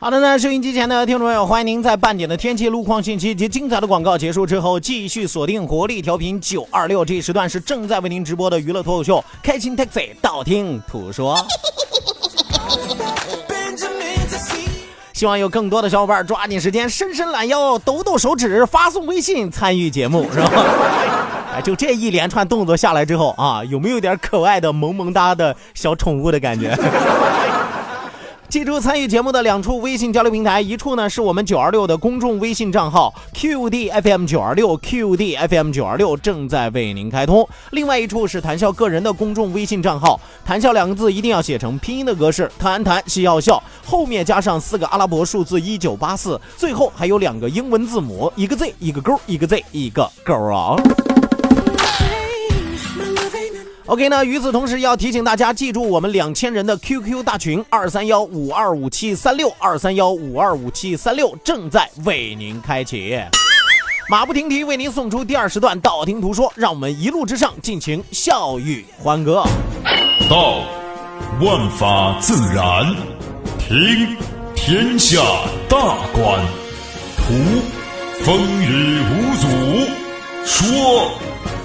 好的呢，收音机前的听众朋友，欢迎您在半点的天气、路况信息及精彩的广告结束之后，继续锁定活力调频九二六，这一时段是正在为您直播的娱乐脱口秀《开心 Taxi》，道听途说。希望有更多的小伙伴抓紧时间伸伸懒腰、抖抖手指，发送微信参与节目，是吧？就这一连串动作下来之后啊，有没有点可爱的萌萌哒的小宠物的感觉？记住参与节目的两处微信交流平台，一处呢是我们九二六的公众微信账号 QDFM 九二六 QDFM 九二六正在为您开通，另外一处是谈笑个人的公众微信账号，谈笑两个字一定要写成拼音的格式，谈谈笑笑，后面加上四个阿拉伯数字一九八四，最后还有两个英文字母，一个 Z 一个勾，一个 Z 一个勾啊。OK 那，与此同时要提醒大家记住我们两千人的 QQ 大群二三幺五二五七三六二三幺五二五七三六正在为您开启。马不停蹄为您送出第二时段道听途说，让我们一路之上尽情笑语欢歌。道，万法自然；听，天下大观；图，风雨无阻；说，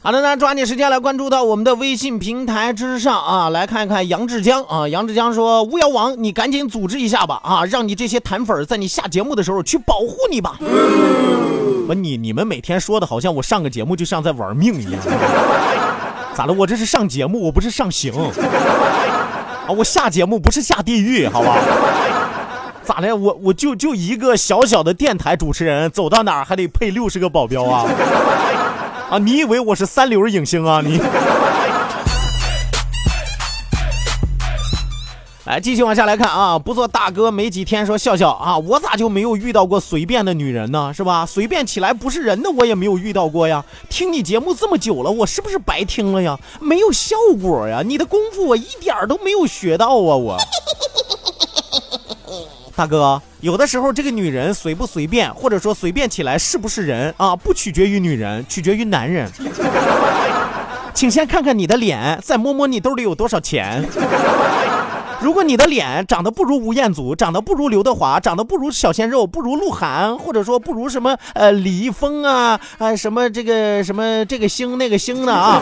好的，那抓紧时间来关注到我们的微信平台之上啊，来看一看杨志江啊。杨志江说：“巫妖王，你赶紧组织一下吧啊，让你这些弹粉在你下节目的时候去保护你吧。”我你你们每天说的好像我上个节目就像在玩命一样，咋了？我这是上节目，我不是上刑啊！我下节目不是下地狱，好吧？咋的？我我就就一个小小的电台主持人，走到哪儿还得配六十个保镖啊？啊！你以为我是三流影星啊？你 来继续往下来看啊！不做大哥没几天，说笑笑啊，我咋就没有遇到过随便的女人呢？是吧？随便起来不是人的，我也没有遇到过呀。听你节目这么久了，我是不是白听了呀？没有效果呀！你的功夫我一点都没有学到啊！我。大哥，有的时候这个女人随不随便，或者说随便起来是不是人啊，不取决于女人，取决于男人。请先看看你的脸，再摸摸你兜里有多少钱。如果你的脸长得不如吴彦祖，长得不如刘德华，长得不如小鲜肉，不如鹿晗，或者说不如什么呃李易峰啊啊什么这个什么这个星那个星的啊。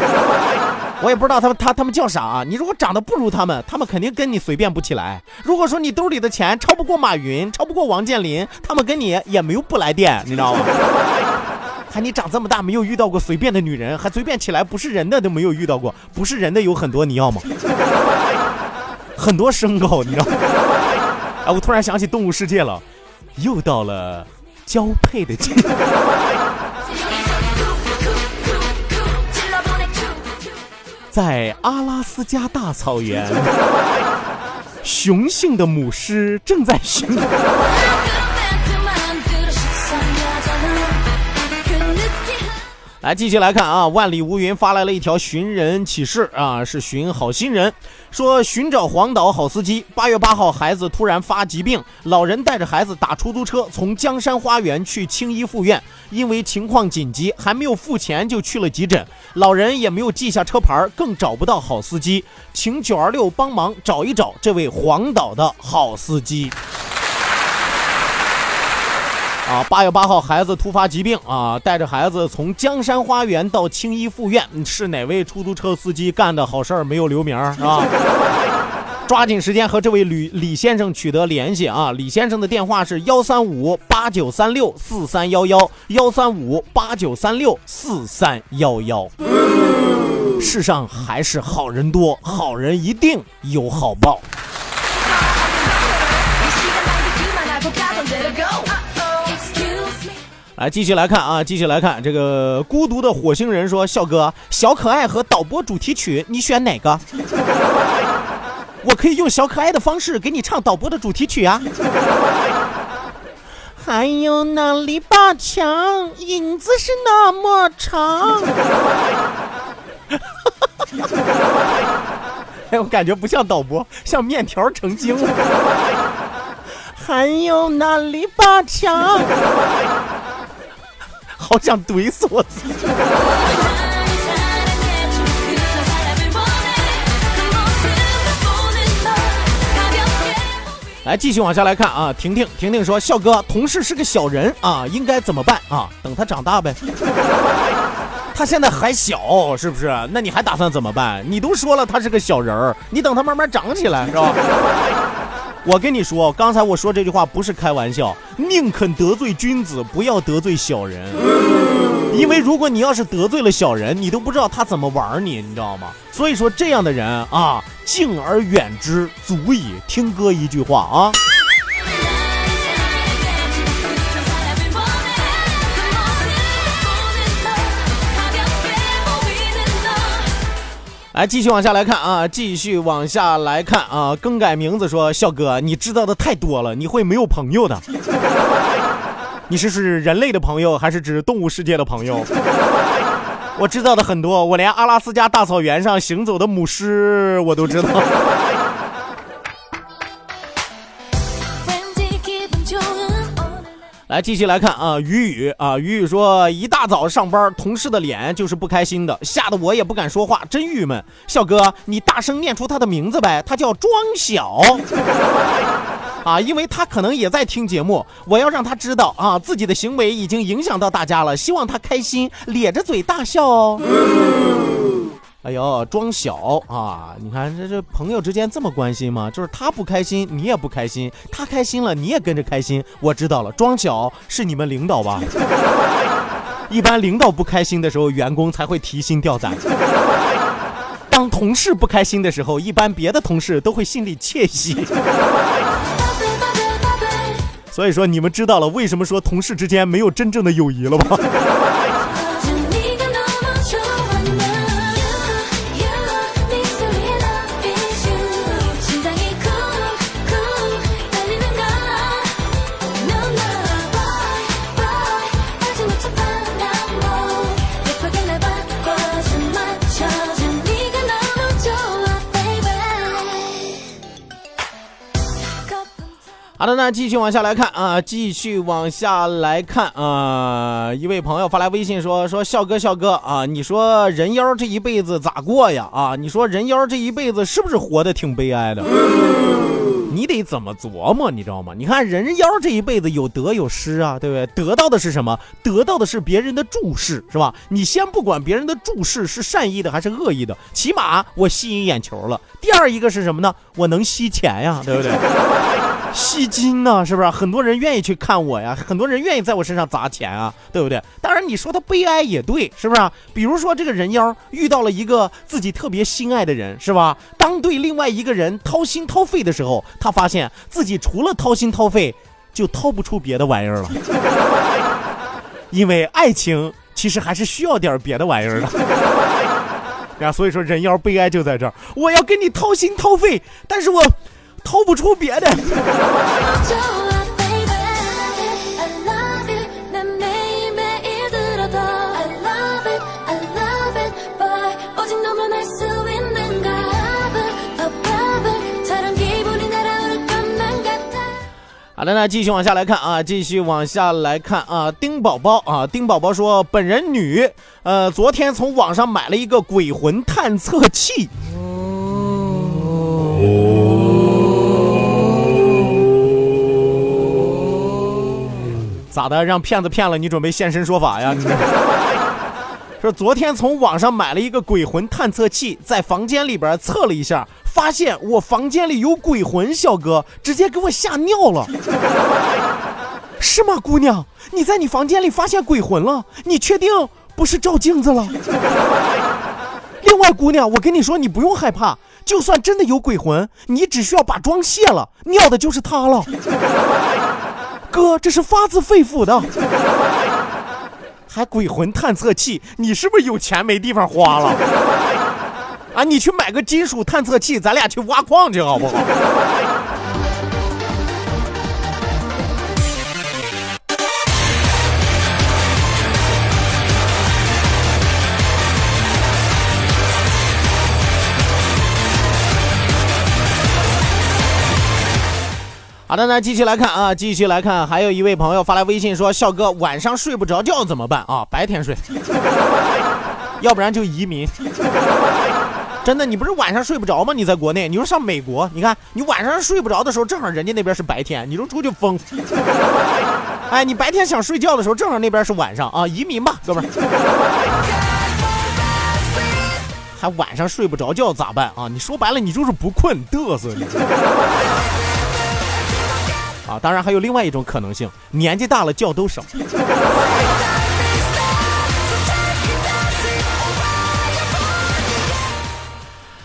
我也不知道他们他他们叫啥啊。你如果长得不如他们，他们肯定跟你随便不起来。如果说你兜里的钱超不过马云，超不过王健林，他们跟你也没有不来电，你知道吗？还你长这么大没有遇到过随便的女人，还随便起来不是人的都没有遇到过，不是人的有很多，你要吗？很多牲口，你知道吗？哎，我突然想起动物世界了，又到了交配的季节。在阿拉斯加大草原，雄性的母狮正在寻。来，继续来看啊，万里无云发来了一条寻人启事啊，是寻好心人，说寻找黄岛好司机。八月八号，孩子突然发疾病，老人带着孩子打出租车从江山花园去青衣附院，因为情况紧急，还没有付钱就去了急诊，老人也没有记下车牌，更找不到好司机，请九二六帮忙找一找这位黄岛的好司机。啊，八月八号，孩子突发疾病啊，带着孩子从江山花园到青衣附院，是哪位出租车司机干的好事儿没有留名是吧？抓紧时间和这位吕李先生取得联系啊！李先生的电话是幺三五八九三六四三幺幺幺三五八九三六四三幺幺。世上还是好人多，好人一定有好报。来，继续来看啊，继续来看这个孤独的火星人说：“笑哥，小可爱和导播主题曲，你选哪个？我可以用小可爱的方式给你唱导播的主题曲啊。”还有那篱笆墙，影子是那么长。哎，我感觉不像导播，像面条成精了。还有那篱笆墙。好想怼死我自己！来，继续往下来看啊。婷婷，婷婷说：“笑哥，同事是个小人啊，应该怎么办啊？等他长大呗。他现在还小，是不是？那你还打算怎么办？你都说了他是个小人儿，你等他慢慢长起来，是吧？”我跟你说，刚才我说这句话不是开玩笑，宁肯得罪君子，不要得罪小人。因为如果你要是得罪了小人，你都不知道他怎么玩你，你知道吗？所以说这样的人啊，敬而远之，足矣。听哥一句话啊。来，继续往下来看啊，继续往下来看啊，更改名字说，笑哥，你知道的太多了，你会没有朋友的？你是指人类的朋友，还是指动物世界的朋友？我知道的很多，我连阿拉斯加大草原上行走的母狮我都知道。来继续来看啊，雨雨啊，雨雨说一大早上班，同事的脸就是不开心的，吓得我也不敢说话，真郁闷。笑哥，你大声念出他的名字呗，他叫庄小 啊，因为他可能也在听节目，我要让他知道啊，自己的行为已经影响到大家了，希望他开心，咧着嘴大笑哦。哎呦，装小啊！你看这这朋友之间这么关心吗？就是他不开心，你也不开心；他开心了，你也跟着开心。我知道了，装小是你们领导吧？一般领导不开心的时候，员工才会提心吊胆；当同事不开心的时候，一般别的同事都会心里窃喜。所以说，你们知道了为什么说同事之间没有真正的友谊了吧？好的，那继续往下来看啊，继续往下来看啊，一位朋友发来微信说说笑哥笑哥啊，你说人妖这一辈子咋过呀？啊，你说人妖这一辈子是不是活得挺悲哀的？你得怎么琢磨，你知道吗？你看人妖这一辈子有得有失啊，对不对？得到的是什么？得到的是别人的注视，是吧？你先不管别人的注视是善意的还是恶意的，起码我吸引眼球了。第二一个是什么呢？我能吸钱呀，对不对？吸金呢，是不是？很多人愿意去看我呀，很多人愿意在我身上砸钱啊，对不对？当然，你说他悲哀也对，是不是？比如说这个人妖遇到了一个自己特别心爱的人，是吧？当对另外一个人掏心掏肺的时候，他发现自己除了掏心掏肺，就掏不出别的玩意儿了。因为爱情其实还是需要点别的玩意儿的。啊，所以说人妖悲哀就在这儿，我要跟你掏心掏肺，但是我。掏不出别的。好的那继续往下来看啊继续往下来看啊丁宝宝啊丁宝宝说本人女呃昨天从网上买了一个鬼魂探测器。继续往下来看啊继续往下来看啊丁宝宝啊丁宝宝说本人女呃昨天从网上买了一个鬼魂探测器咋的？让骗子骗了？你准备现身说法呀？你 说昨天从网上买了一个鬼魂探测器，在房间里边测了一下，发现我房间里有鬼魂，小哥直接给我吓尿了。是吗，姑娘？你在你房间里发现鬼魂了？你确定不是照镜子了？另外，姑娘，我跟你说，你不用害怕，就算真的有鬼魂，你只需要把妆卸了，尿的就是他了。哥，这是发自肺腑的。还鬼魂探测器，你是不是有钱没地方花了？啊，你去买个金属探测器，咱俩去挖矿去好不好？好的，那继续来看啊，继续来看，还有一位朋友发来微信说：“笑哥，晚上睡不着觉怎么办啊？白天睡，要不然就移民。真的，你不是晚上睡不着吗？你在国内，你说上美国，你看你晚上睡不着的时候，正好人家那边是白天，你说出去疯。哎，你白天想睡觉的时候，正好那边是晚上啊，移民吧，哥们儿。还晚上睡不着觉咋办啊？你说白了，你就是不困，嘚瑟你。”啊，当然还有另外一种可能性，年纪大了觉都少。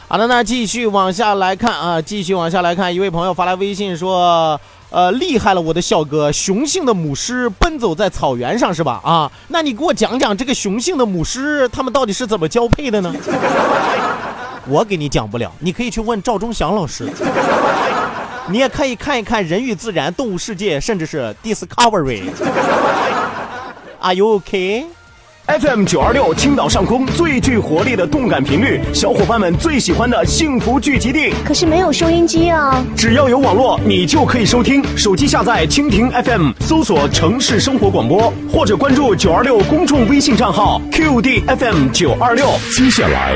好的，那继续往下来看啊，继续往下来看，一位朋友发来微信说，呃，厉害了，我的笑哥，雄性的母狮奔走在草原上是吧？啊，那你给我讲讲这个雄性的母狮，他们到底是怎么交配的呢？我给你讲不了，你可以去问赵忠祥老师。你也可以看一看《人与自然》《动物世界》，甚至是 Discovery。Are you okay? FM 九二六，青岛上空最具活力的动感频率，小伙伴们最喜欢的幸福聚集地。可是没有收音机啊！只要有网络，你就可以收听。手机下载蜻蜓 FM，搜索城市生活广播，或者关注九二六公众微信账号 QDFM 九二六。接下来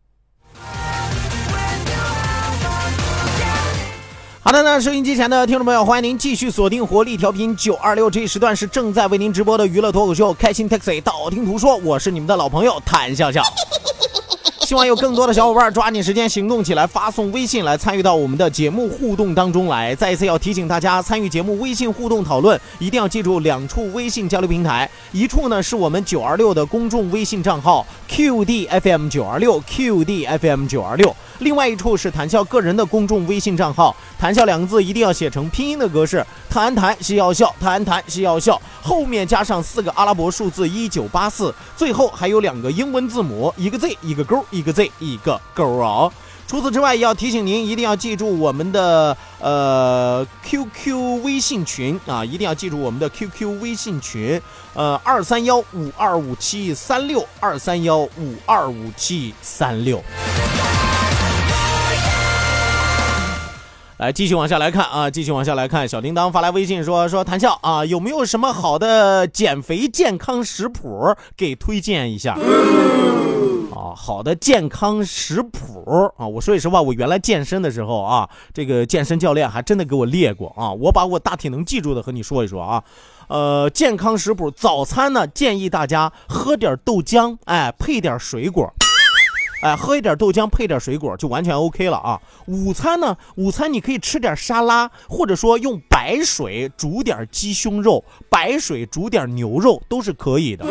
好的，那收音机前的听众朋友，欢迎您继续锁定活力调频九二六，这一时段是正在为您直播的娱乐脱口秀《开心 Taxi》，道听途说，我是你们的老朋友谭笑笑。希望有更多的小伙伴抓紧时间行动起来，发送微信来参与到我们的节目互动当中来。再一次要提醒大家，参与节目微信互动讨论，一定要记住两处微信交流平台，一处呢是我们九二六的公众微信账号 QDFM 九二六 QDFM 九二六，另外一处是谈笑个人的公众微信账号，谈笑两个字一定要写成拼音的格式，谭谈是要笑，谭谈是要笑，后面加上四个阿拉伯数字一九八四，最后还有两个英文字母，一个 Z 一个勾，一个 Z 一个勾啊。除此之外，也要提醒您，一定要记住我们的呃 QQ 微信群啊，一定要记住我们的 QQ 微信群，呃二三幺五二五七三六二三幺五二五七三六。来，继续往下来看啊，继续往下来看。小叮当发来微信说：“说谭笑啊，有没有什么好的减肥健康食谱给推荐一下？”啊，好的健康食谱啊！我说句实话，我原来健身的时候啊，这个健身教练还真的给我列过啊。我把我大体能记住的和你说一说啊。呃，健康食谱，早餐呢建议大家喝点豆浆，哎，配点水果。哎，喝一点豆浆配点水果就完全 OK 了啊。午餐呢，午餐你可以吃点沙拉，或者说用白水煮点鸡胸肉，白水煮点牛肉都是可以的。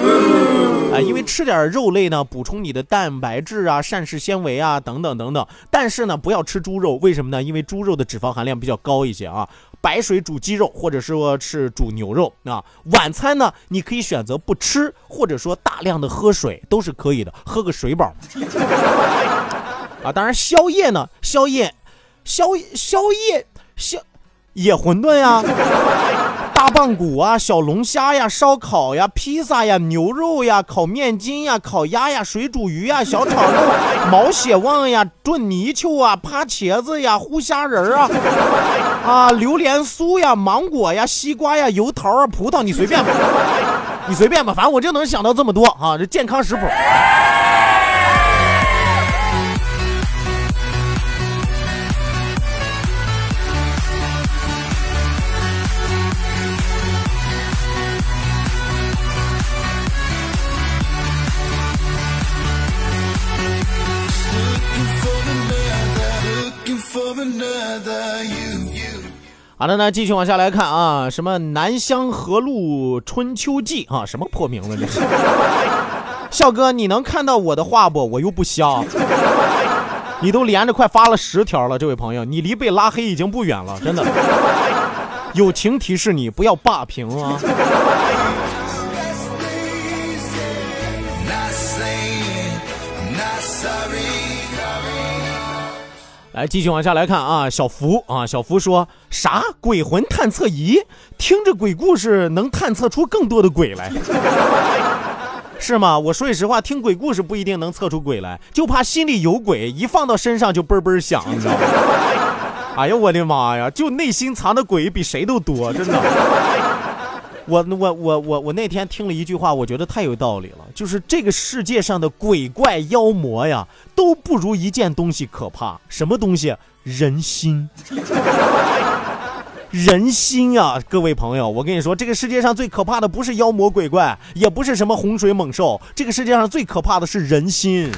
啊，因为吃点肉类呢，补充你的蛋白质啊、膳食纤维啊等等等等。但是呢，不要吃猪肉，为什么呢？因为猪肉的脂肪含量比较高一些啊。白水煮鸡肉，或者说是煮牛肉啊。晚餐呢，你可以选择不吃，或者说大量的喝水都是可以的，喝个水饱。啊，当然宵夜呢，宵夜，宵宵夜宵野馄饨呀。大棒骨啊，小龙虾呀，烧烤呀，披萨呀，牛肉呀，烤面筋呀，烤鸭呀，水煮鱼呀，小炒肉，毛血旺呀，炖泥鳅啊，扒茄子呀，烀虾仁啊，啊，榴莲酥呀，芒果呀，西瓜呀，油桃啊，葡萄，你随便吧，你随便吧，反正我就能想到这么多啊，这健康食谱。好的，那继续往下来看啊，什么《南乡河路春秋记》啊，什么破名字这是？笑哥，你能看到我的话不？我又不瞎。你都连着快发了十条了，这位朋友，你离被拉黑已经不远了，真的。友情提示你不要霸屏啊。来，继续往下来看啊，小福啊，小福说啥鬼魂探测仪？听着鬼故事能探测出更多的鬼来，是吗？我说句实话，听鬼故事不一定能测出鬼来，就怕心里有鬼，一放到身上就嘣嘣响，你知道吗？哎呀，我的妈呀，就内心藏的鬼比谁都多，真的。我我我我我那天听了一句话，我觉得太有道理了，就是这个世界上的鬼怪妖魔呀，都不如一件东西可怕，什么东西？人心。人心啊，各位朋友，我跟你说，这个世界上最可怕的不是妖魔鬼怪，也不是什么洪水猛兽，这个世界上最可怕的是人心。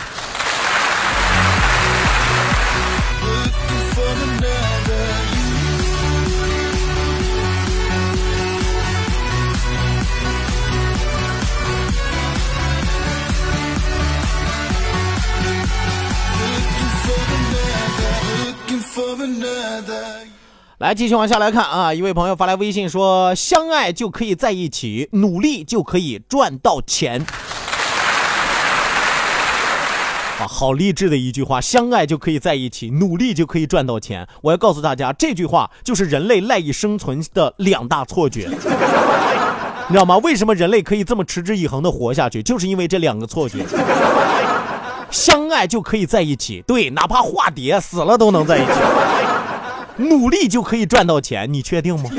继续往下来看啊！一位朋友发来微信说：“相爱就可以在一起，努力就可以赚到钱。”啊，好励志的一句话！相爱就可以在一起，努力就可以赚到钱。我要告诉大家，这句话就是人类赖以生存的两大错觉，你知道吗？为什么人类可以这么持之以恒的活下去？就是因为这两个错觉。相爱就可以在一起，对，哪怕化蝶死了都能在一起。努力就可以赚到钱，你确定吗？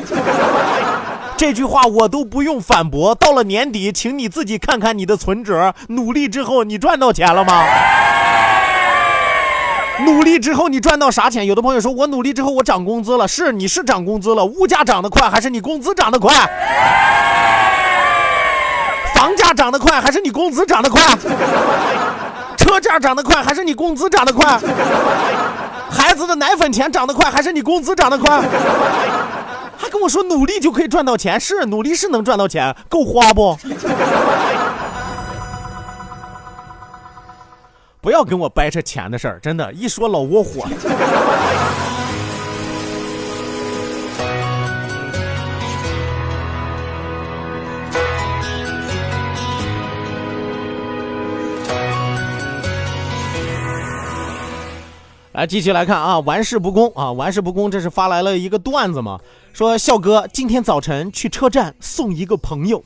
这句话我都不用反驳。到了年底，请你自己看看你的存折，努力之后你赚到钱了吗？努力之后你赚到啥钱？有的朋友说我努力之后我涨工资了，是你是涨工资了，物价涨得快还是你工资涨得快？房价涨得快还是你工资涨得快？车价涨得快还是你工资涨得快？孩子的奶粉钱涨得快还是你工资涨得快？还跟我说努力就可以赚到钱，是努力是能赚到钱，够花不？不要跟我掰扯钱的事儿，真的，一说老窝火。来，继续来看啊，玩世不恭啊，玩世不恭，这是发来了一个段子嘛，说笑哥今天早晨去车站送一个朋友，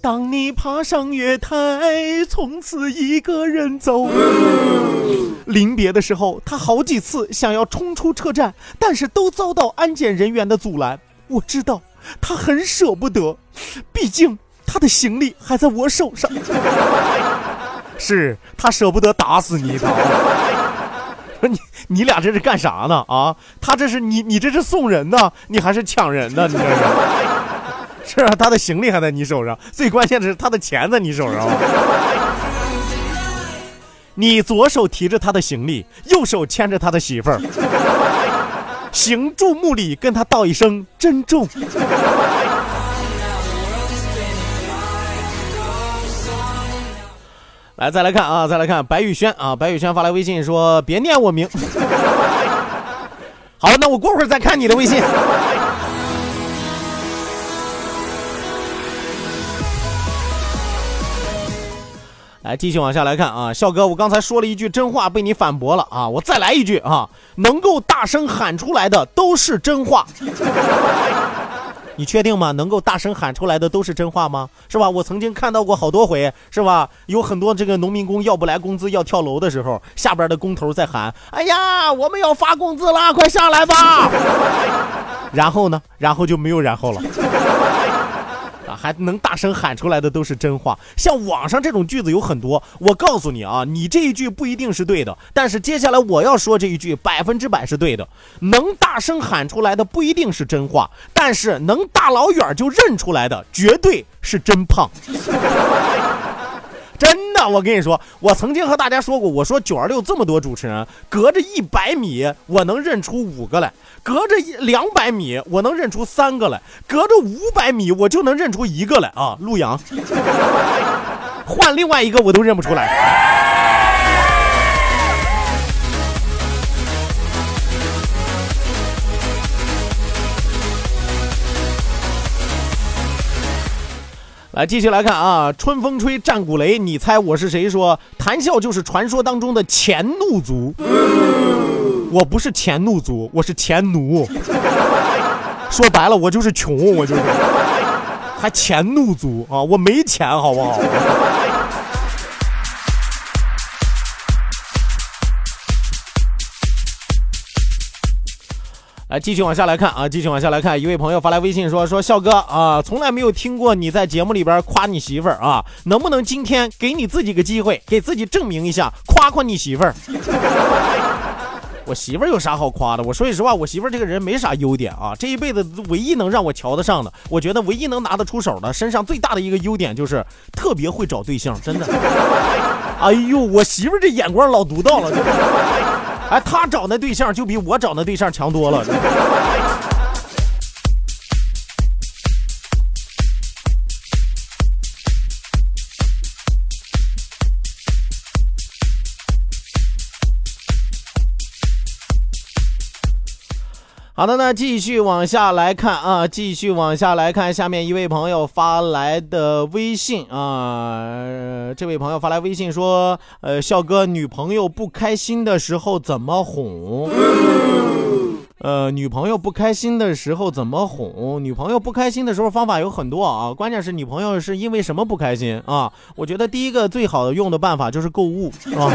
当你爬上月台，从此一个人走。临别的时候，他好几次想要冲出车站，但是都遭到安检人员的阻拦。我知道他很舍不得，毕竟他的行李还在我手上。是他舍不得打死你一刀。说你你俩这是干啥呢？啊，他这是你你这是送人呢，你还是抢人呢？你这是是啊，他的行李还在你手上，最关键的是他的钱在你手上。你左手提着他的行李，右手牵着他的媳妇儿，行注目礼，跟他道一声珍重。来，再来看啊，再来看白宇轩啊，白宇轩发来微信说：“别念我名。”好，那我过会儿再看你的微信。来，继续往下来看啊，笑哥，我刚才说了一句真话，被你反驳了啊，我再来一句啊，能够大声喊出来的都是真话。你确定吗？能够大声喊出来的都是真话吗？是吧？我曾经看到过好多回，是吧？有很多这个农民工要不来工资要跳楼的时候，下边的工头在喊：“哎呀，我们要发工资了，快上来吧！” 然后呢？然后就没有然后了。还能大声喊出来的都是真话。像网上这种句子有很多，我告诉你啊，你这一句不一定是对的，但是接下来我要说这一句百分之百是对的。能大声喊出来的不一定是真话，但是能大老远就认出来的绝对是真胖。真的，我跟你说，我曾经和大家说过，我说九二六这么多主持人，隔着一百米我能认出五个来，隔着一两百米我能认出三个来，隔着五百米我就能认出一个来啊！陆阳，换另外一个我都认不出来。来，继续来看啊！春风吹，战鼓擂，你猜我是谁？说谈笑就是传说当中的钱怒族，我不是钱怒族，我是钱奴。说白了，我就是穷，我就是还钱怒族啊！我没钱，好不好？来，继续往下来看啊！继续往下来看，一位朋友发来微信说：“说笑哥啊，从来没有听过你在节目里边夸你媳妇儿啊，能不能今天给你自己个机会，给自己证明一下，夸夸你媳妇儿？我媳妇儿有啥好夸的？我说句实话，我媳妇儿这个人没啥优点啊，这一辈子唯一能让我瞧得上的，我觉得唯一能拿得出手的，身上最大的一个优点就是特别会找对象，真的。哎呦，我媳妇儿这眼光老独到了。”哎，她找那对象就比我找那对象强多了。好的，那继续往下来看啊，继续往下来看，下面一位朋友发来的微信啊，这位朋友发来微信说，呃，笑哥，女朋友不开心的时候怎么哄？呃，女朋友不开心的时候怎么哄？女朋友不开心的时候方法有很多啊，关键是女朋友是因为什么不开心啊？我觉得第一个最好用的办法就是购物啊。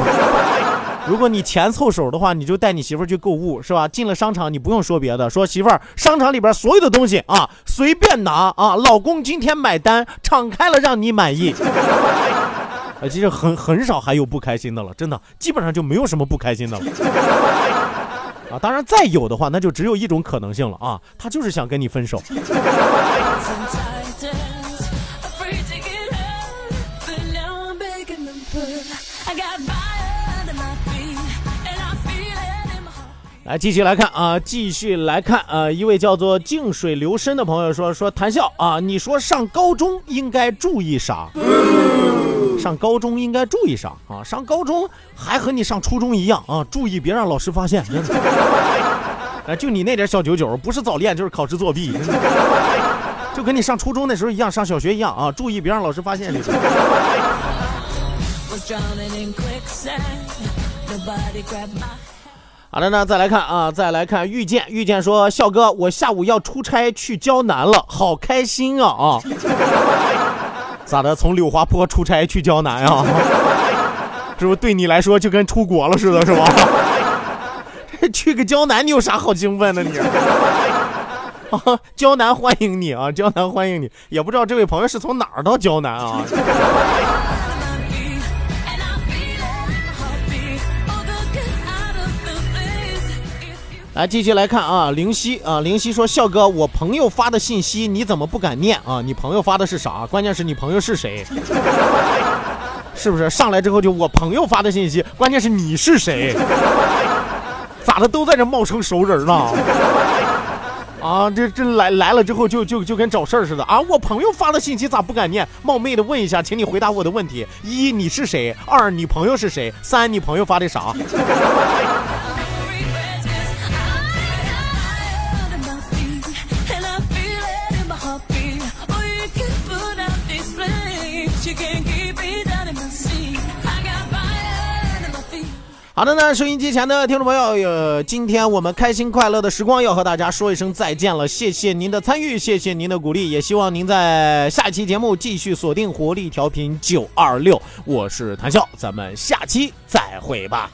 如果你钱凑手的话，你就带你媳妇儿去购物，是吧？进了商场，你不用说别的，说媳妇儿，商场里边所有的东西啊，随便拿啊，老公今天买单，敞开了让你满意。啊，其实很很少还有不开心的了，真的，基本上就没有什么不开心的了。啊，当然再有的话，那就只有一种可能性了啊，他就是想跟你分手。来继续来看啊，继续来看啊，一位叫做静水流深的朋友说说谈笑啊，你说上高中应该注意啥？上高中应该注意啥啊？上高中还和你上初中一样啊，注意别让老师发现。哎，就你那点小九九，不是早恋就是考试作弊，就跟你上初中那时候一样，上小学一样啊，注意别让老师发现就行。好的，那再来看啊，再来看遇见遇见说，笑哥，我下午要出差去胶南了，好开心啊啊！咋的？从柳花坡出差去胶南啊？是不对你来说就跟出国了似的，是吧？去个胶南，你有啥好兴奋的你？啊，胶南欢迎你啊，胶南欢迎你，也不知道这位朋友是从哪儿到胶南啊？来继续来看啊，灵犀啊，灵犀说：“笑哥，我朋友发的信息你怎么不敢念啊？你朋友发的是啥？关键是你朋友是谁？是不是上来之后就我朋友发的信息？关键是你是谁？咋的都在这冒充熟人呢？啊，这这来来了之后就就就跟找事儿似的啊！我朋友发的信息咋不敢念？冒昧的问一下，请你回答我的问题：一，你是谁？二，你朋友是谁？三，你朋友发的啥？好的呢，收音机前的听众朋友，呃，今天我们开心快乐的时光要和大家说一声再见了，谢谢您的参与，谢谢您的鼓励，也希望您在下期节目继续锁定活力调频九二六，我是谭笑，咱们下期再会吧。